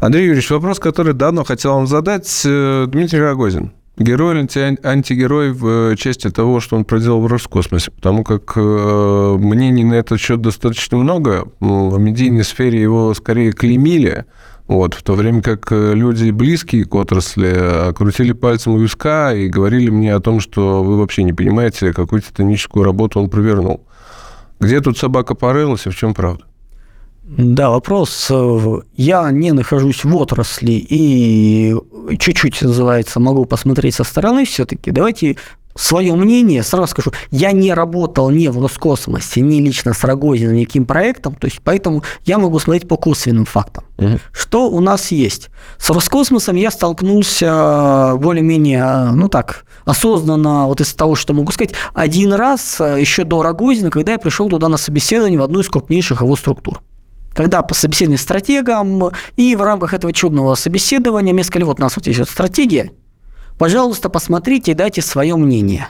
Андрей Юрьевич, вопрос, который давно хотел вам задать. Э, Дмитрий Рогозин. Герой или антигерой в э, части того, что он проделал в Роскосмосе, потому как э, мнений на этот счет достаточно много. В медийной сфере его скорее клеймили, вот, в то время как люди, близкие к отрасли, крутили пальцем у виска и говорили мне о том, что вы вообще не понимаете, какую титаническую работу он провернул. Где тут собака порылась и в чем правда? Да, вопрос. Э, я не нахожусь в отрасли и чуть-чуть, называется, могу посмотреть со стороны все-таки. Давайте свое мнение, сразу скажу, я не работал ни в Роскосмосе, ни лично с Рогозиным, никаким проектом, то есть поэтому я могу смотреть по косвенным фактам. Угу. Что у нас есть? С Роскосмосом я столкнулся более-менее, ну так, осознанно, вот из того, что могу сказать, один раз еще до Рогозина, когда я пришел туда на собеседование в одну из крупнейших его структур когда по собеседованию стратегам, и в рамках этого чудного собеседования мне сказали, вот у нас вот есть вот стратегия, пожалуйста, посмотрите и дайте свое мнение.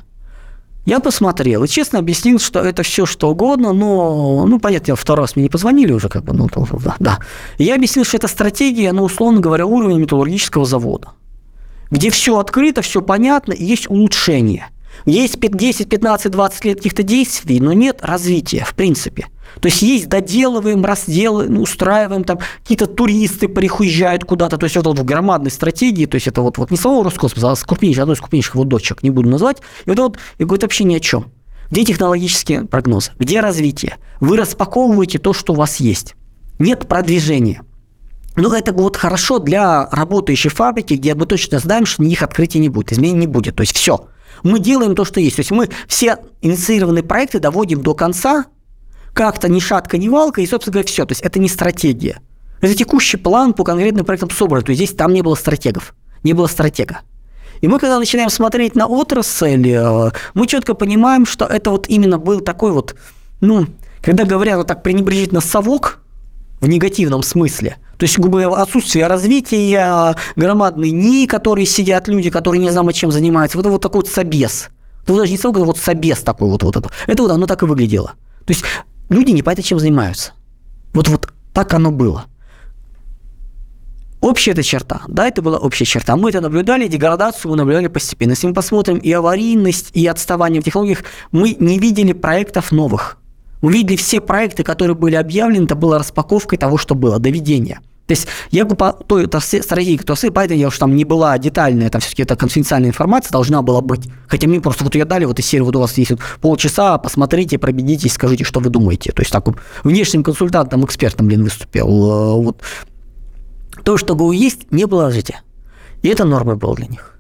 Я посмотрел и честно объяснил, что это все что угодно, но, ну, понятно, второй раз мне не позвонили уже, как бы, ну, да, да. Я объяснил, что это стратегия, ну, условно говоря, уровня металлургического завода, где все открыто, все понятно, и есть улучшение. Есть 10, 15, 20 лет каких-то действий, но нет развития, в принципе. То есть есть доделываем, разделываем, устраиваем, там какие-то туристы приезжают куда-то, то есть это вот в громадной стратегии, то есть это вот, вот не самого Роскосмоса, а с одной из крупнейших вот дочек, не буду называть, и вот, вот и говорит вообще ни о чем. Где технологические прогнозы? Где развитие? Вы распаковываете то, что у вас есть. Нет продвижения. Ну, это вот хорошо для работающей фабрики, где мы точно знаем, что никаких открытий не будет, изменений не будет. То есть все. Мы делаем то, что есть. То есть мы все инициированные проекты доводим до конца, как-то ни шатка, ни валка, и, собственно говоря, все. То есть это не стратегия. Это текущий план по конкретным проектам собран. То есть здесь там не было стратегов, не было стратега. И мы, когда начинаем смотреть на отрасль, э, мы четко понимаем, что это вот именно был такой вот, ну, когда говорят вот так пренебрежительно совок в негативном смысле, то есть, грубо говоря, отсутствие развития, громадные НИИ, которые сидят люди, которые не знаем, чем занимаются, вот, вот такой вот собес. Ну, даже не а вот собес такой вот, вот это. Это вот оно так и выглядело. То есть люди не понятно, чем занимаются. Вот, вот так оно было. Общая эта черта, да, это была общая черта. Мы это наблюдали, деградацию мы наблюдали постепенно. Если мы посмотрим и аварийность, и отставание в технологиях, мы не видели проектов новых. Мы видели все проекты, которые были объявлены, это была распаковкой того, что было, доведение. То есть я по той стратегии, которая стоит, поэтому я уж там не была детальная, это все-таки это конфиденциальная информация должна была быть. Хотя мне просто вот ее дали, вот из серии, вот у вас есть вот полчаса, посмотрите, пробедитесь, скажите, что вы думаете. То есть так внешним консультантом, экспертом, блин, выступил. Э, вот. То, что есть, не положите. И это нормой было для них.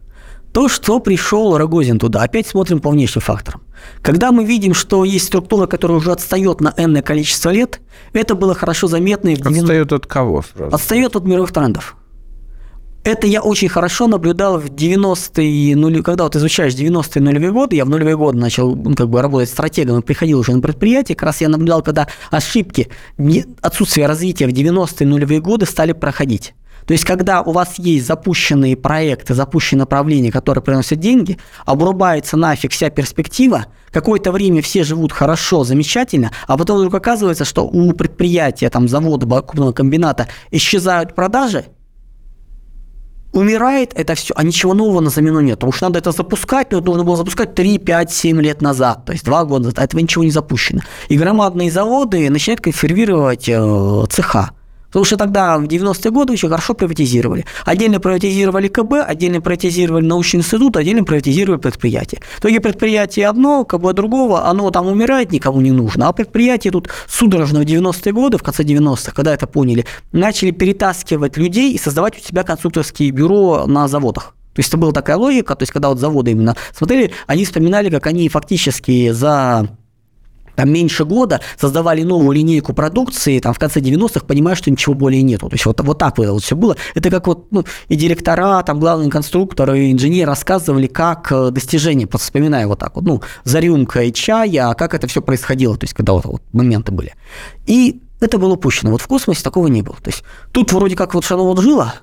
То, что пришел Рогозин туда, опять смотрим по внешним факторам. Когда мы видим, что есть структура, которая уже отстает на энное количество лет, это было хорошо заметно. В 90... Отстает от кого сразу? Отстает от мировых трендов. Это я очень хорошо наблюдал в 90-е, нули, когда вот изучаешь 90-е нулевые годы, я в нулевые годы начал ну, как бы работать стратегом и приходил уже на предприятие, как раз я наблюдал, когда ошибки, отсутствие развития в 90-е нулевые годы стали проходить. То есть, когда у вас есть запущенные проекты, запущенные направления, которые приносят деньги, обрубается нафиг вся перспектива, какое-то время все живут хорошо, замечательно, а потом вдруг оказывается, что у предприятия, там, завода, крупного комбината исчезают продажи, умирает это все, а ничего нового на замену нет. Потому что надо это запускать, но нужно было запускать 3, 5, 7 лет назад, то есть 2 года назад, а этого ничего не запущено. И громадные заводы начинают консервировать э, цеха. Потому что тогда, в 90-е годы, еще хорошо приватизировали. Отдельно приватизировали КБ, отдельно приватизировали научный институт, отдельно приватизировали предприятие. В итоге предприятие одно, КБ другого, оно там умирает, никому не нужно. А предприятие тут судорожно в 90-е годы, в конце 90-х, когда это поняли, начали перетаскивать людей и создавать у себя конструкторские бюро на заводах. То есть это была такая логика, то есть когда вот заводы именно смотрели, они вспоминали, как они фактически за там меньше года создавали новую линейку продукции, там в конце 90-х понимая, что ничего более нету. То есть вот, вот так вот все было. Это как вот ну, и директора, там главные конструкторы, и инженеры рассказывали, как э, достижения, вспоминая вот так вот, ну, за рюмкой чая, а как это все происходило, то есть когда вот, вот моменты были. И это было упущено. Вот в космосе такого не было. То есть тут вроде как вот вот жило,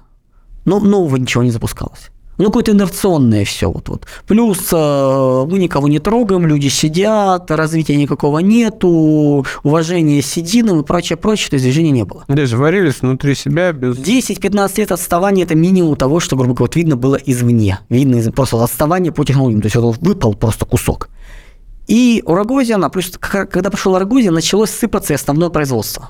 но нового ничего не запускалось. Ну, какое-то инерционное все. Вот, вот. Плюс э, мы никого не трогаем, люди сидят, развития никакого нету, уважения сединам и прочее, прочее, то есть движения не было. Здесь варились внутри себя без... 10-15 лет отставания – это минимум того, что, грубо говоря, вот видно было извне. Видно из, просто отставание по технологиям. То есть вот выпал просто кусок. И у Рогозина, плюс когда пришел Рогозин, началось сыпаться и основное производство.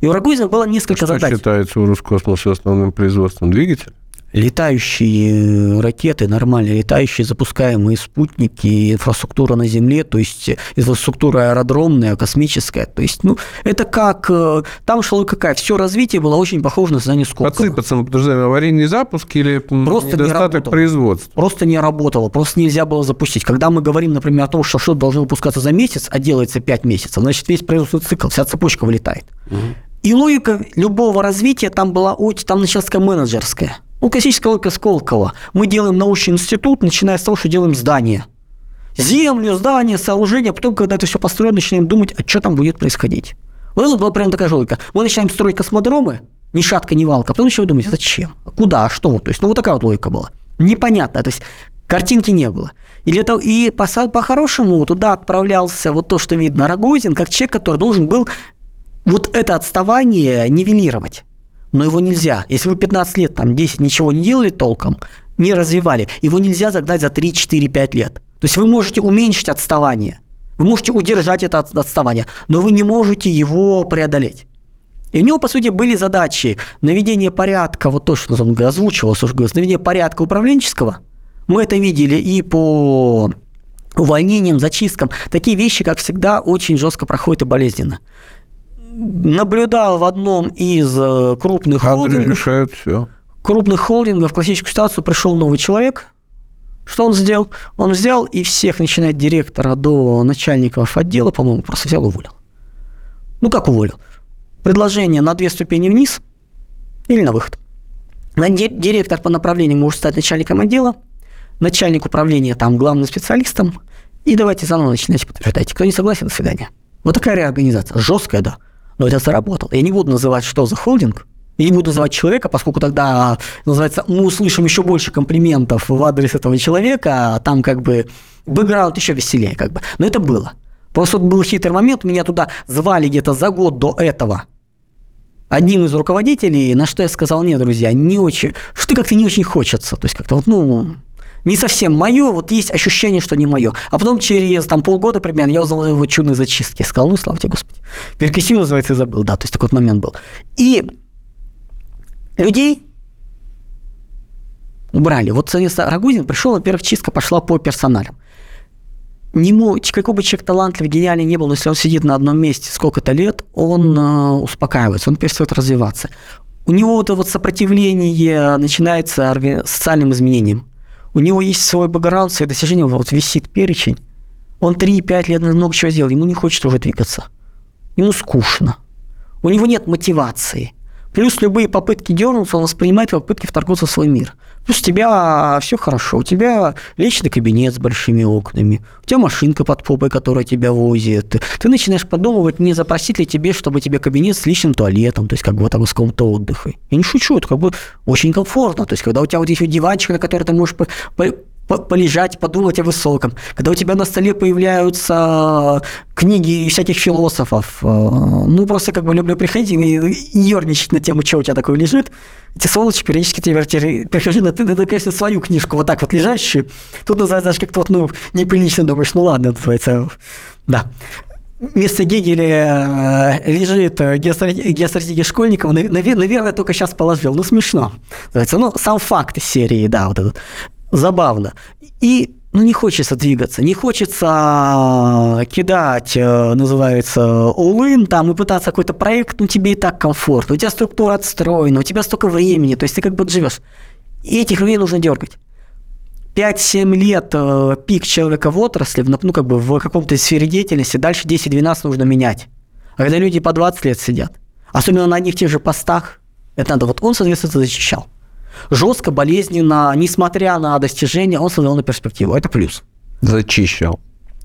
И у Рогозина было несколько Что задач. считается у Роскосмоса основным производством? Двигатель? Летающие ракеты, нормальные летающие запускаемые спутники, инфраструктура на Земле, то есть инфраструктура аэродромная, космическая. То есть, ну, это как... э, Там шло какая? Все развитие было очень похоже на создание Сколково. Отсыпаться мы подтверждаем аварийный запуск или Просто не недостаток работал. производства? Просто не работало, просто нельзя было запустить. Когда мы говорим, например, о том, что что-то должно выпускаться за месяц, а делается 5 месяцев, значит, весь производственный цикл, вся цепочка вылетает. И логика любого развития там была, там началась менеджерская. Классическая логика Сколково. Мы делаем научный институт, начиная с того, что делаем здание. Землю, здание, сооружение, а потом, когда это все построено, начинаем думать, а что там будет происходить. Вот это была прям такая же логика. Мы начинаем строить космодромы, ни шатка, ни валка, а потом начинаем думать, зачем, куда, что, то есть, ну, вот такая вот логика была. Непонятно, то есть, картинки не было. И, для того, и по- по-хорошему туда отправлялся вот то, что видно, Рогозин, как человек, который должен был вот это отставание нивелировать. Но его нельзя. Если вы 15 лет, там, 10 ничего не делали толком, не развивали, его нельзя загнать за 3, 4, 5 лет. То есть вы можете уменьшить отставание, вы можете удержать это от- отставание, но вы не можете его преодолеть. И у него, по сути, были задачи наведение порядка, вот то, что он озвучивалось, уже наведение порядка управленческого. Мы это видели и по увольнениям, зачисткам. Такие вещи, как всегда, очень жестко проходят и болезненно. Наблюдал в одном из э, крупных Кадры холдингов, решают все. крупных холдингов классическую ситуацию пришел новый человек. Что он сделал? Он взял и всех, начиная от директора до начальников отдела, по-моему, просто взял и уволил. Ну, как уволил? Предложение на две ступени вниз или на выход. Директор по направлению может стать начальником отдела, начальник управления там главным специалистом, и давайте заново начинать подтверждать. Кто не согласен, до свидания. Вот такая реорганизация. Жесткая, да. Но это заработало. Я не буду называть, что за холдинг, я не буду называть человека, поскольку тогда, называется, мы услышим еще больше комплиментов в адрес этого человека, а там как бы бэкграунд еще веселее как бы. Но это было. Просто вот был хитрый момент, меня туда звали где-то за год до этого одним из руководителей, на что я сказал, нет, друзья, не очень, что как-то не очень хочется. То есть как-то вот, ну, не совсем мое, вот есть ощущение, что не мое. А потом через там полгода примерно я узнал его чудные зачистки. Я сказал, ну, слава тебе, Господи. Перекрестил, называется, и забыл. Да, то есть такой вот момент был. И людей убрали. Вот, соответственно, Рагузин пришел, во-первых, чистка пошла по персоналям. Нему, какой бы человек талантливый, гениальный не был, но если он сидит на одном месте сколько-то лет, он э, успокаивается, он перестает развиваться. У него вот это вот сопротивление начинается социальным изменением. У него есть свой бэкграунд, свои достижения, вот висит перечень. Он 3-5 лет много чего сделал, ему не хочется уже двигаться. Ему скучно. У него нет мотивации. Плюс любые попытки дернуться, он воспринимает попытки вторгнуться в свой мир. Плюс у тебя все хорошо, у тебя личный кабинет с большими окнами, у тебя машинка под попой, которая тебя возит. Ты, начинаешь подумывать, не запросить ли тебе, чтобы тебе кабинет с личным туалетом, то есть как бы там из какого-то отдыха. Я не шучу, это как бы очень комфортно. То есть когда у тебя вот вот диванчик, на который ты можешь полежать, подумать о высоком. Когда у тебя на столе появляются книги всяких философов, э, ну, просто как бы люблю приходить и, ерничать на тему, что у тебя такое лежит. Эти сволочи периодически тебе прихожу на ты, конечно, свою книжку вот так вот лежащую. Тут называется, знаешь, как-то вот, ну, неприлично думаешь, ну ладно, называется, да. Вместо Гегеля э, лежит э, геостратегия, школьников. Нав- навер- Наверное, только сейчас положил. Ну, смешно. Ну, сам факт серии, да, вот этот. Забавно. И ну, не хочется двигаться, не хочется кидать, э, называется, all там и пытаться какой-то проект, ну, тебе и так комфортно, у тебя структура отстроена, у тебя столько времени, то есть ты как бы живешь. И этих людей нужно дергать. 5-7 лет э, пик человека в отрасли, ну, как бы в каком-то сфере деятельности, дальше 10-12 нужно менять. А когда люди по 20 лет сидят, особенно на одних тех же постах, это надо, вот он, соответственно, защищал. Жестко, болезненно, несмотря на достижения, он создал на перспективу. Это плюс. Зачищал.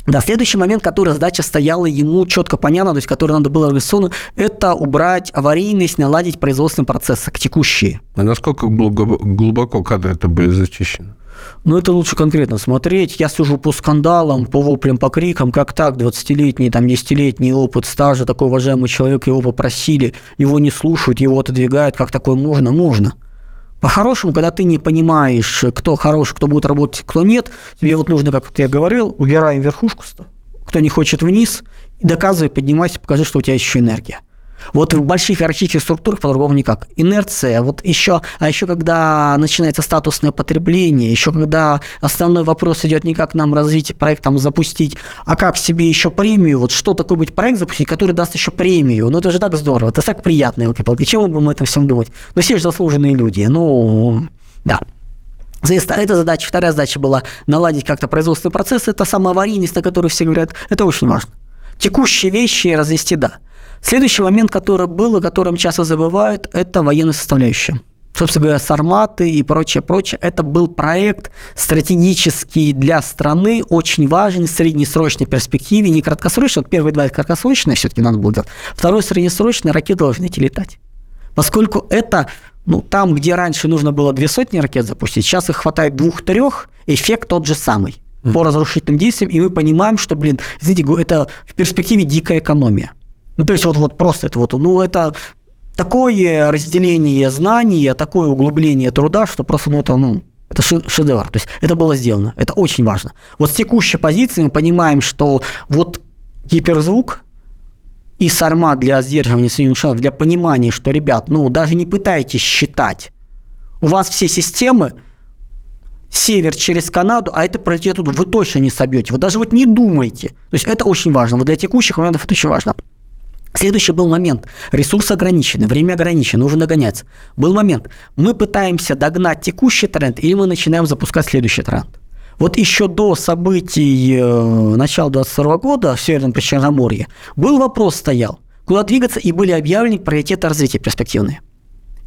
Да, следующий момент, который задача стояла ему четко понятно, то есть который надо было реализовано, это убрать аварийность, наладить производственный процесс, текущие. А насколько глубоко кадры это были зачищены? Ну, это лучше конкретно смотреть. Я сижу по скандалам, по воплям, по крикам, как так, 20-летний, там, 10-летний опыт стажа, такой уважаемый человек, его попросили, его не слушают, его отодвигают, как такое можно? Можно. По-хорошему, когда ты не понимаешь, кто хороший, кто будет работать, кто нет, тебе вот нужно, как я говорил, убираем верхушку, кто не хочет вниз, доказывай, поднимайся, покажи, что у тебя еще энергия. Вот в больших иерархических структурах по-другому никак. Инерция, вот еще, а еще когда начинается статусное потребление, еще когда основной вопрос идет не как нам развить проект, там запустить, а как себе еще премию, вот что такое быть проект запустить, который даст еще премию, ну это же так здорово, это так приятно, елки-палки, чего будем этом всем думать? Ну все же заслуженные люди, ну, да. Эта задача, вторая задача была наладить как-то производственный процесс, это самоаварийность, на которую все говорят, это очень важно. Текущие вещи развести, да. Следующий момент, который был, о котором часто забывают, это военная составляющая. Собственно говоря, Сарматы и прочее, прочее. Это был проект стратегический для страны, очень важный в среднесрочной перспективе, не краткосрочный. Вот первые два краткосрочные все-таки надо было делать. Второй среднесрочный ракеты должны идти летать. Поскольку это ну, там, где раньше нужно было две сотни ракет запустить, сейчас их хватает двух-трех, эффект тот же самый по разрушительным действиям, и мы понимаем, что, блин, извините, это в перспективе дикая экономия. Ну, то есть вот, вот просто это вот, ну, это такое разделение знаний, такое углубление труда, что просто, ну, это, ну, это шедевр. То есть это было сделано. Это очень важно. Вот с текущей позиции мы понимаем, что вот гиперзвук и сарма для сдерживания соединенных для понимания, что, ребят, ну, даже не пытайтесь считать. У вас все системы север через Канаду, а это пройдет вы точно не собьете. Вы даже вот не думайте. То есть это очень важно. Вот для текущих моментов это очень важно. Следующий был момент. Ресурс ограничен, время ограничено, нужно догоняться. Был момент. Мы пытаемся догнать текущий тренд или мы начинаем запускать следующий тренд. Вот еще до событий э, начала 22 года в Северном Причерноморье был вопрос стоял, куда двигаться, и были объявлены приоритеты развития перспективные.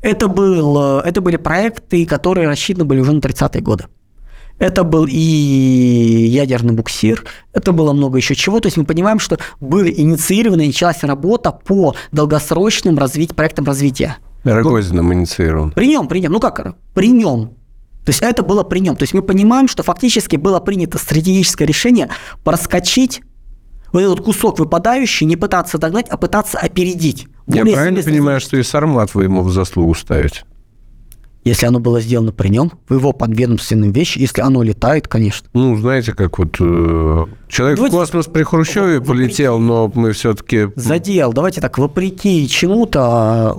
Это, был, э, это были проекты, которые рассчитаны были уже на 30-е годы. Это был и ядерный буксир, это было много еще чего. То есть мы понимаем, что были инициированы, началась работа по долгосрочным развить, проектам развития. Рогозиным инициирован. При нем, при нем. Ну как, при нем. То есть это было при нем. То есть мы понимаем, что фактически было принято стратегическое решение проскочить вот этот кусок выпадающий, не пытаться догнать, а пытаться опередить. Я правильно понимаю, что и Сармат вы ему в заслугу ставите? Если оно было сделано при нем, в его подведомственном вещи, если оно летает, конечно. Ну, знаете, как вот э, человек давайте... в космос при Хрущеве полетел, но мы все-таки... Задел. Давайте так, вопреки чему-то а,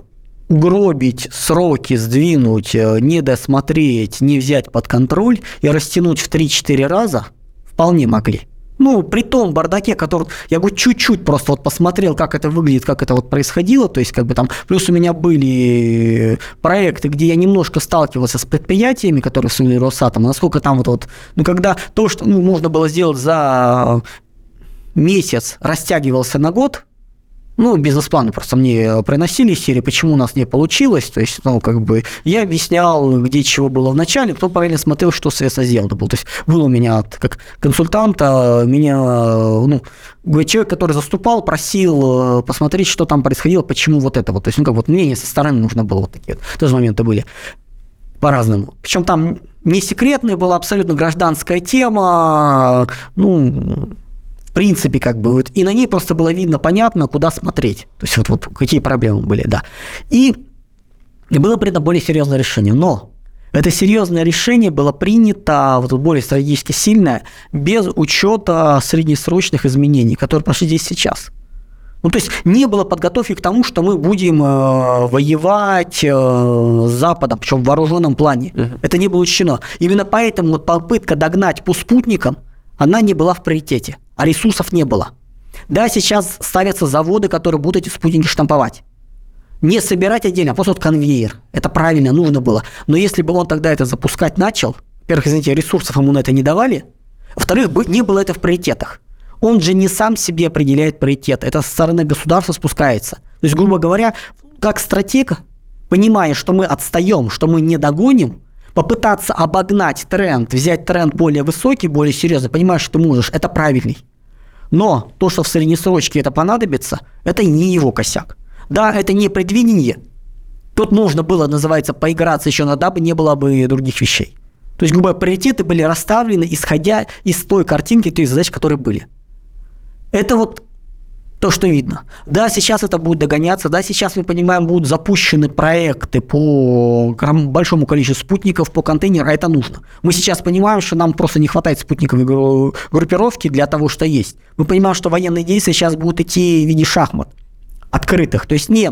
угробить сроки, сдвинуть, э, не досмотреть, не взять под контроль и растянуть в 3-4 раза вполне могли. Ну, при том бардаке, который, я говорю, чуть-чуть просто вот посмотрел, как это выглядит, как это вот происходило, то есть как бы там, плюс у меня были проекты, где я немножко сталкивался с предприятиями, которые в Росатом, насколько там вот, вот, ну, когда то, что ну, можно было сделать за месяц, растягивался на год, ну, бизнес-планы просто мне приносили серии, почему у нас не получилось. То есть, ну, как бы я объяснял, где чего было в начале, потом параллельно смотрел, что средства сделано было. То есть был у меня как консультанта, меня, ну, человек, который заступал, просил э, посмотреть, что там происходило, почему вот это вот. То есть, ну, как вот мнение со стороны нужно было вот такие вот. Тоже моменты были по-разному. Причем там не секретная была абсолютно гражданская тема, ну, в принципе, как бы, вот, и на ней просто было видно, понятно, куда смотреть. То есть, вот, вот какие проблемы были, да. И, было принято более серьезное решение. Но это серьезное решение было принято, вот более стратегически сильное, без учета среднесрочных изменений, которые прошли здесь сейчас. Ну, то есть не было подготовки к тому, что мы будем э, воевать э, с Западом, причем в вооруженном плане. Uh-huh. Это не было учтено. Именно поэтому вот попытка догнать по спутникам, она не была в приоритете а ресурсов не было. Да, сейчас ставятся заводы, которые будут эти спутники штамповать. Не собирать отдельно, а просто вот конвейер. Это правильно, нужно было. Но если бы он тогда это запускать начал, во-первых, извините, ресурсов ему на это не давали, во-вторых, не было это в приоритетах. Он же не сам себе определяет приоритет, это со стороны государства спускается. То есть, грубо говоря, как стратег, понимая, что мы отстаем, что мы не догоним, попытаться обогнать тренд, взять тренд более высокий, более серьезный, понимаешь, что ты можешь, это правильный. Но то, что в среднесрочке это понадобится, это не его косяк. Да, это не предвидение. Тут нужно было, называется, поиграться еще, но дабы не было бы других вещей. То есть, грубо приоритеты были расставлены, исходя из той картинки, той задач, которые были. Это вот то, что видно. Да, сейчас это будет догоняться, да, сейчас, мы понимаем, будут запущены проекты по большому количеству спутников, по контейнеру, а это нужно. Мы сейчас понимаем, что нам просто не хватает спутниковой группировки для того, что есть. Мы понимаем, что военные действия сейчас будут идти в виде шахмат открытых. То есть не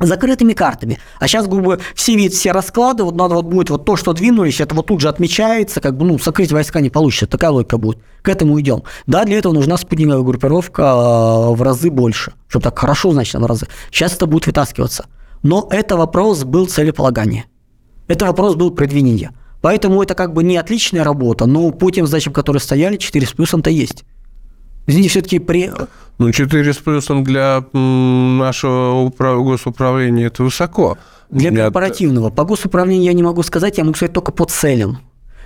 закрытыми картами. А сейчас, грубо все видят все расклады, вот надо вот будет вот то, что двинулись, это вот тут же отмечается, как бы, ну, сокрыть войска не получится, такая логика будет. К этому идем. Да, для этого нужна спутниковая группировка а, в разы больше, чтобы так хорошо, значит, в разы. Сейчас это будет вытаскиваться. Но это вопрос был целеполагания. Это вопрос был предвинения. Поэтому это как бы не отличная работа, но по тем задачам, которые стояли, 4 с плюсом-то есть. Извините, все-таки при... Ну, 4 с плюсом для нашего управ... госуправления это высоко. Для корпоративного. По госуправлению я не могу сказать, я могу сказать только по целям.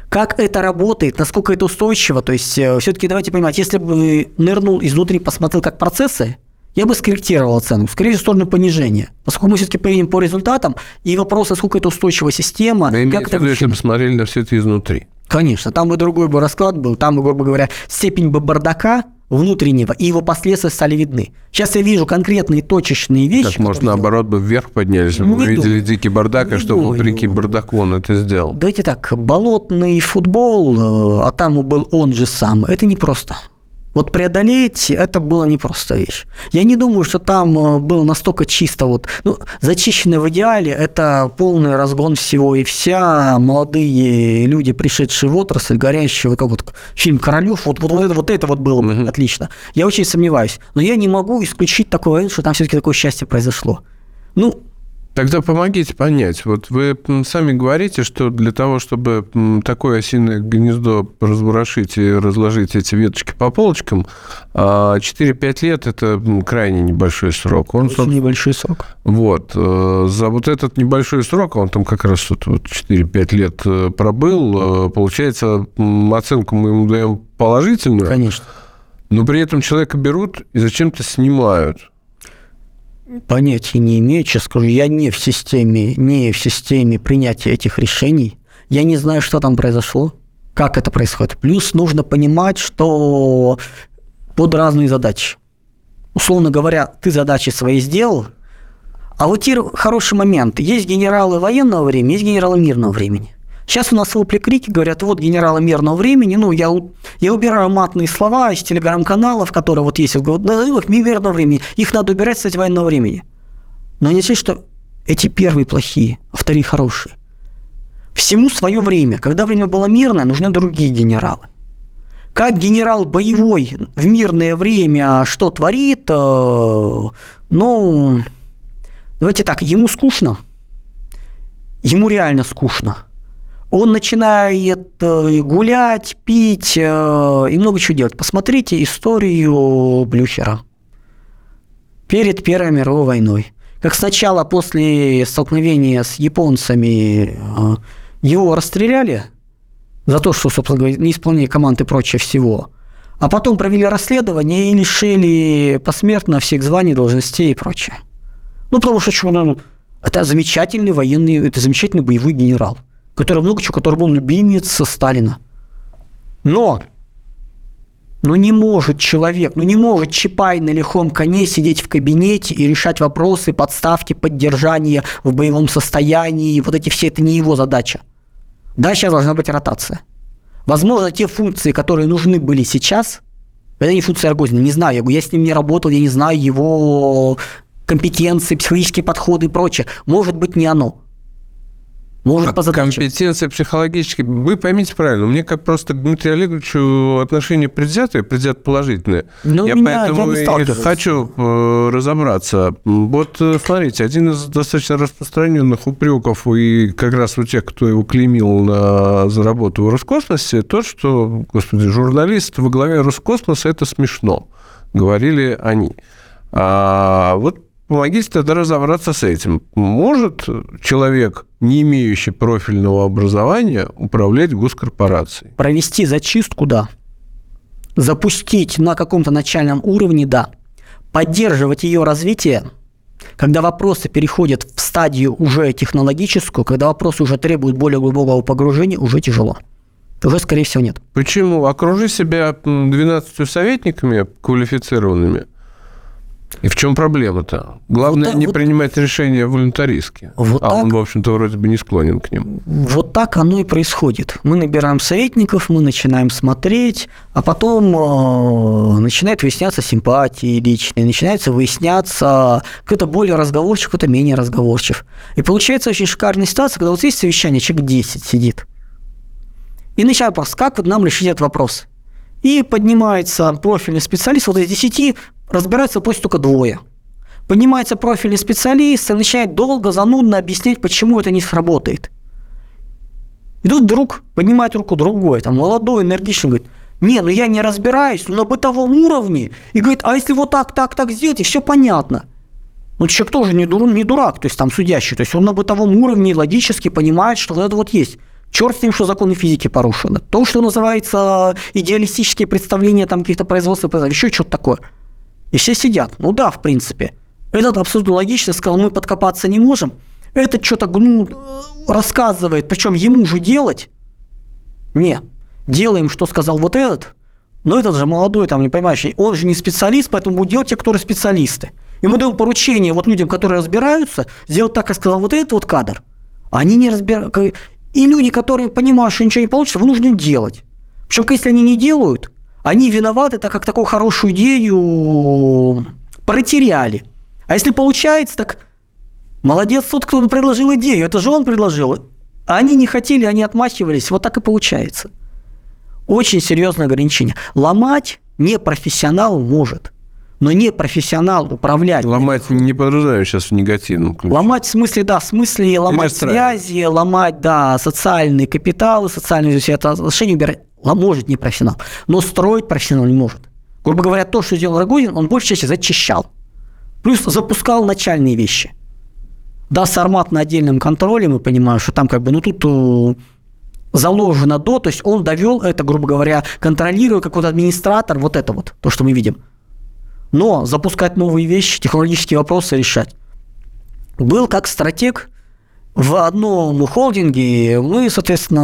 Как это работает, насколько это устойчиво, то есть э, все-таки давайте понимать, если бы нырнул изнутри, посмотрел как процессы, я бы скорректировал оценку, скорее всего, в сторону понижения. Поскольку мы все-таки поедем по результатам, и вопрос, насколько это устойчивая система, да, как это... Если бы смотрели на все это изнутри. Конечно, там бы другой бы расклад был, там бы, грубо говоря, степень бы бардака внутреннего, и его последствия стали видны. Сейчас я вижу конкретные точечные вещи. Так, может, наоборот, бы вверх поднялись, мы увидели дикий бардак, а что вопреки бардаку он это сделал? Давайте так, болотный футбол, э, а там был он же сам, это непросто. Вот преодолеть это было непростая вещь. Я не думаю, что там э, было настолько чисто. Вот, ну, зачищенное в идеале – это полный разгон всего и вся. Молодые люди, пришедшие в отрасль, горящие, вот как вот фильм «Королев», вот, вот, вот, это, вот это вот было бы отлично. Я очень сомневаюсь. Но я не могу исключить такое, что там все-таки такое счастье произошло. Ну, Тогда помогите понять. Вот вы сами говорите, что для того, чтобы такое осиное гнездо разворошить и разложить эти веточки по полочкам, 4-5 а, лет – это крайне небольшой срок. Он, Очень небольшой срок. Вот. Э, за вот этот небольшой срок, он там как раз вот 4-5 лет э, пробыл, э, получается, оценку мы ему даем положительную. Конечно. Но при этом человека берут и зачем-то снимают – Понятия не имею, честно скажу, я не в системе, не в системе принятия этих решений. Я не знаю, что там произошло, как это происходит. Плюс нужно понимать, что под разные задачи. Условно говоря, ты задачи свои сделал, а вот те хороший момент. Есть генералы военного времени, есть генералы мирного времени. Сейчас у нас вопли крики говорят, вот генералы мирного времени, ну, я, я убираю матные слова из телеграм-каналов, которые вот есть, вот, назову их мирного времени, их надо убирать, кстати, военного времени. Но не значит, что эти первые плохие, а вторые хорошие. Всему свое время. Когда время было мирное, нужны другие генералы. Как генерал боевой в мирное время что творит, э, ну, давайте так, ему скучно. Ему реально скучно он начинает э, гулять, пить э, и много чего делать. Посмотрите историю Блюхера перед Первой мировой войной. Как сначала после столкновения с японцами э, его расстреляли за то, что, собственно говоря, не исполнение команд и прочее всего, а потом провели расследование и лишили посмертно всех званий, должностей и прочее. Ну, потому что, что ну, это замечательный военный, это замечательный боевой генерал – который много чего, который был любимец Сталина. Но ну не может человек, ну не может Чапай на лихом коне сидеть в кабинете и решать вопросы подставки, поддержания в боевом состоянии. Вот эти все, это не его задача. Да, сейчас должна быть ротация. Возможно, те функции, которые нужны были сейчас, это не функция Рогозина, не знаю, я с ним не работал, я не знаю его компетенции, психологические подходы и прочее. Может быть, не оно. Может, а. Компетенция психологическая. Вы поймите правильно, мне как просто к Дмитрию Олеговичу отношение предвзятое, предвзято положительное. Ну, я меня, поэтому я и хочу э, разобраться. Вот э, смотрите, один из достаточно распространенных упреков и как раз у тех, кто его клеймил на, за работу в Роскосмосе, то, что, господи, журналист во главе Роскосмоса – это смешно, говорили они. А вот Помогите тогда разобраться с этим. Может человек, не имеющий профильного образования, управлять госкорпорацией? Провести зачистку, да. запустить на каком-то начальном уровне, да. Поддерживать ее развитие, когда вопросы переходят в стадию уже технологическую, когда вопросы уже требуют более глубокого погружения, уже тяжело. Уже, скорее всего, нет. Почему? Окружи себя м, 12 советниками квалифицированными. И в чем проблема-то? Главное Вот так не вот- принимать решения волюнтаристски. Вот а он, так. в общем-то, вроде бы не склонен к ним. Вот так оно и происходит. Мы набираем советников, мы начинаем смотреть, а потом э, начинает выясняться симпатии личные, начинается выясняться кто-то более разговорчив, кто-то менее разговорчив. И получается очень шикарная ситуация, когда вот есть совещание, человек 10 сидит. И начинает вопрос, как вот нам решить этот вопрос? И поднимается профильный специалист, вот из 10 разбирается вопросе только двое. Поднимается профильный специалист и начинает долго, занудно объяснять, почему это не сработает. И тут вдруг поднимает руку другой, там молодой, энергичный, говорит, не, ну я не разбираюсь, но на бытовом уровне. И говорит, а если вот так, так, так сделать, и все понятно. Ну, человек тоже не, дур, не дурак, то есть там судящий. То есть он на бытовом уровне логически понимает, что вот это вот есть. Черт с ним, что законы физики порушены. То, что называется идеалистические представления там каких-то производств, еще что-то такое. И все сидят. Ну да, в принципе. Этот абсолютно логично сказал, мы подкопаться не можем. Этот что-то ну, рассказывает, причем ему же делать. Не, делаем, что сказал вот этот, но этот же молодой, там, не понимаешь, он же не специалист, поэтому будут делать те, которые специалисты. И мы даем поручение вот людям, которые разбираются, сделать так, как сказал вот этот вот кадр. Они не разбираются. И люди, которые понимают, что ничего не получится, вынуждены делать. Причем, если они не делают, они виноваты, так как такую хорошую идею протеряли. А если получается, так молодец тот, кто предложил идею. Это же он предложил. А они не хотели, они отмахивались. Вот так и получается. Очень серьезное ограничение. Ломать не профессионал может, но не профессионал управлять. Ломать не подразумеваю сейчас в негативном ключе. Ломать в смысле, да, в смысле ломать связи, ломать, да, социальные капиталы, социальные отношения убирать. Может не профессионал, но строить профессионал не может. Грубо говоря, то, что делал Рогозин, он большей части зачищал. Плюс запускал начальные вещи. Да, сармат на отдельном контроле, мы понимаем, что там как бы, ну тут э, заложено до, то есть он довел это, грубо говоря, контролируя как вот администратор, вот это вот, то, что мы видим. Но запускать новые вещи, технологические вопросы решать. Был как стратег в одном холдинге, мы, соответственно,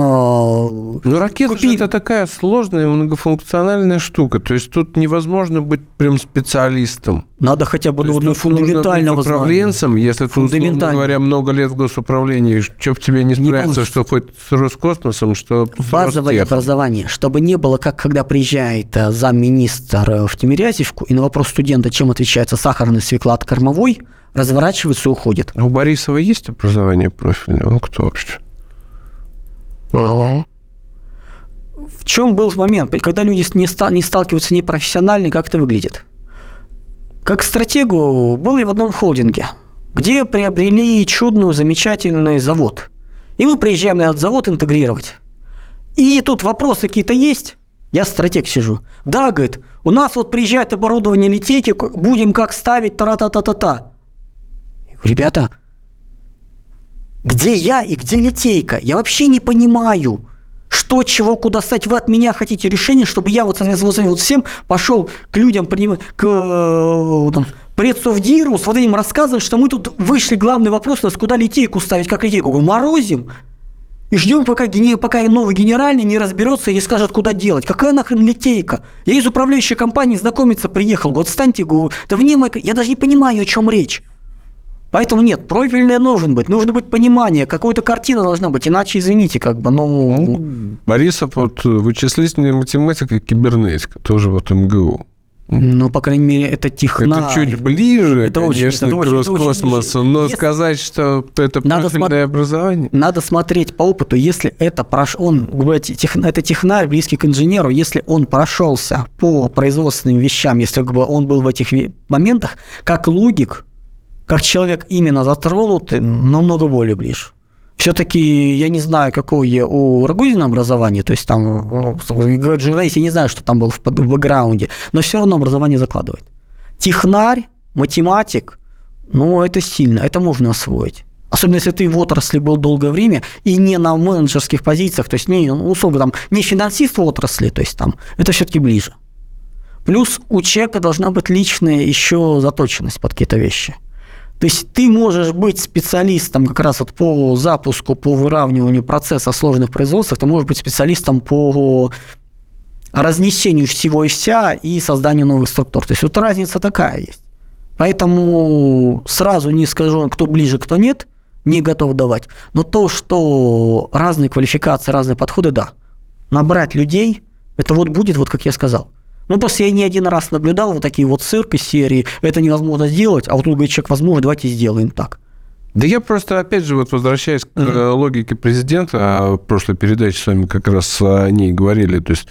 Ну, ракета же Купи. это такая сложная многофункциональная штука. То есть тут невозможно быть прям специалистом. Надо хотя бы ну, нужно фундаментального знания. управленцем, если ты, условно говоря, много лет в госуправлении, что в тебе не справиться, получится. что хоть с Роскосмосом, что Базовое Ростехом. образование, чтобы не было, как когда приезжает э, замминистр э, в Тимирязевку, и на вопрос студента, чем отличается сахарный свекла от кормовой, разворачивается и уходит. А у Борисова есть образование профильное? Он кто вообще? В чем был момент, когда люди не, ста- не сталкиваются непрофессионально, как это выглядит? Как стратегу были в одном холдинге, где приобрели чудный, замечательный завод. И мы приезжаем на этот завод интегрировать. И тут вопросы какие-то есть. Я стратег сижу. Да, говорит, у нас вот приезжает оборудование литейки, будем как ставить, та-та-та-та-та. Я говорю, Ребята, где я и где литейка? Я вообще не понимаю, что, чего, куда стать. Вы от меня хотите решение, чтобы я вот, соответственно, вот всем пошел к людям, к э, там, предсовдиру, с вот этим рассказывать, что мы тут вышли, главный вопрос у нас, куда литейку ставить, как литейку. Морозим. И ждем, пока, пока новый генеральный не разберется и не скажет, куда делать. Какая нахрен литейка? Я из управляющей компании знакомиться приехал. Вот встаньте, говорю, да вне моей... Я даже не понимаю, о чем речь. Поэтому нет, профильный должен быть, нужно быть понимание, какая-то картина должна быть, иначе, извините, как бы, ну... Борисов вот вычислительная математика и кибернетика, тоже вот МГУ. Ну, по крайней мере, это технарь. Это чуть ближе, Это очень- конечно, это к очень- это очень но Если- сказать, что это Надо профильное образование... Надо смотреть по опыту, если это прош... он, говоря, тех- это технарь, близкий к инженеру, если он прошелся по производственным вещам, если как бы, он был в этих моментах, как логик, как человек именно затронутый, намного более ближе. Все-таки я не знаю, какое у Рогозина образование, то есть там, ну, журналист, я не знаю, что там было в, в бэкграунде, но все равно образование закладывает. Технарь, математик, ну, это сильно, это можно освоить. Особенно если ты в отрасли был долгое время и не на менеджерских позициях, то есть не, ну, условно, там, не финансист в отрасли, то есть там, это все-таки ближе. Плюс у человека должна быть личная еще заточенность под какие-то вещи. То есть ты можешь быть специалистом как раз вот по запуску, по выравниванию процесса сложных производств, ты можешь быть специалистом по разнесению всего и вся и созданию новых структур. То есть вот разница такая есть. Поэтому сразу не скажу, кто ближе, кто нет, не готов давать. Но то, что разные квалификации, разные подходы, да. Набрать людей, это вот будет, вот как я сказал. Ну, просто я не один раз наблюдал вот такие вот цирки серии, это невозможно сделать, а вот тут говорит человек, возможно, давайте сделаем так. Да я просто, опять же, вот возвращаясь к mm-hmm. логике президента, а в прошлой передаче с вами как раз о ней говорили, то есть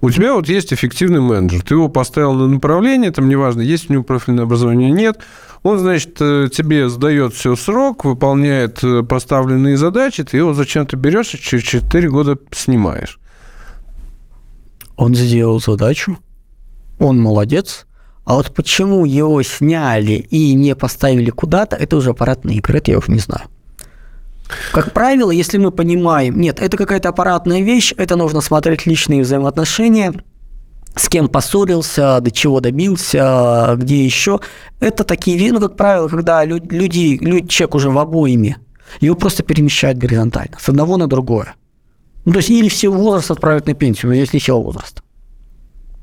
у тебя вот есть эффективный менеджер, ты его поставил на направление, там неважно, есть у него профильное образование, нет, он, значит, э, тебе сдает все срок, выполняет э, поставленные задачи, ты его зачем-то берешь и через 4 года снимаешь. Он сделал задачу, он молодец, а вот почему его сняли и не поставили куда-то, это уже аппаратные игры, это я уже не знаю. Как правило, если мы понимаем, нет, это какая-то аппаратная вещь, это нужно смотреть личные взаимоотношения, с кем поссорился, до чего добился, где еще. Это такие вещи, ну, как правило, когда люди, люди, человек уже в обоими, его просто перемещают горизонтально, с одного на другое. Ну, то есть или все возраст отправят на пенсию, если все возраст.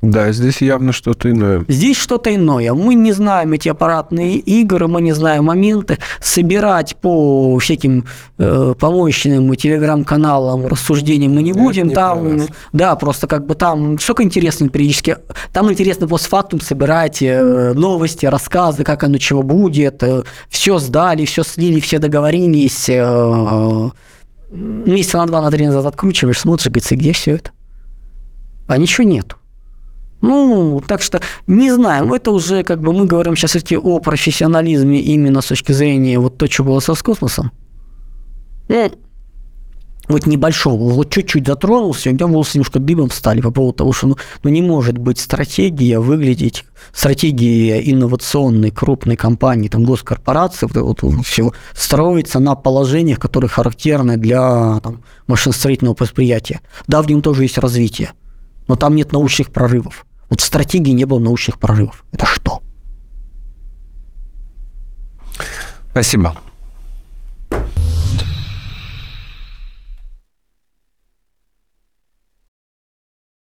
Да, здесь явно что-то иное. Здесь что-то иное. Мы не знаем эти аппаратные игры, мы не знаем моменты. Собирать по всяким э, помощным телеграм-каналам рассуждениям мы не будем. Не там, да, просто как бы там столько интересно периодически. Там интересно постфактум собирать э, новости, рассказы, как оно чего будет. Э, все сдали, все слили, все договорились. Э, э, месяца на два, на три назад откручиваешь, смотришь, говорится, где все это? А ничего нету. Ну, так что не знаю, это уже как бы мы говорим сейчас все-таки о профессионализме именно с точки зрения вот то, что было со с космосом. Вот небольшого, вот чуть-чуть затронулся, у меня волосы немножко дыбом стали по поводу того, что ну, ну не может быть стратегия выглядеть, стратегия инновационной крупной компании, там, госкорпорации, вот, вот все строится на положениях, которые характерны для там, машиностроительного предприятия. Да, в нем тоже есть развитие, но там нет научных прорывов. Вот в стратегии не было научных прорывов. Это что? Спасибо.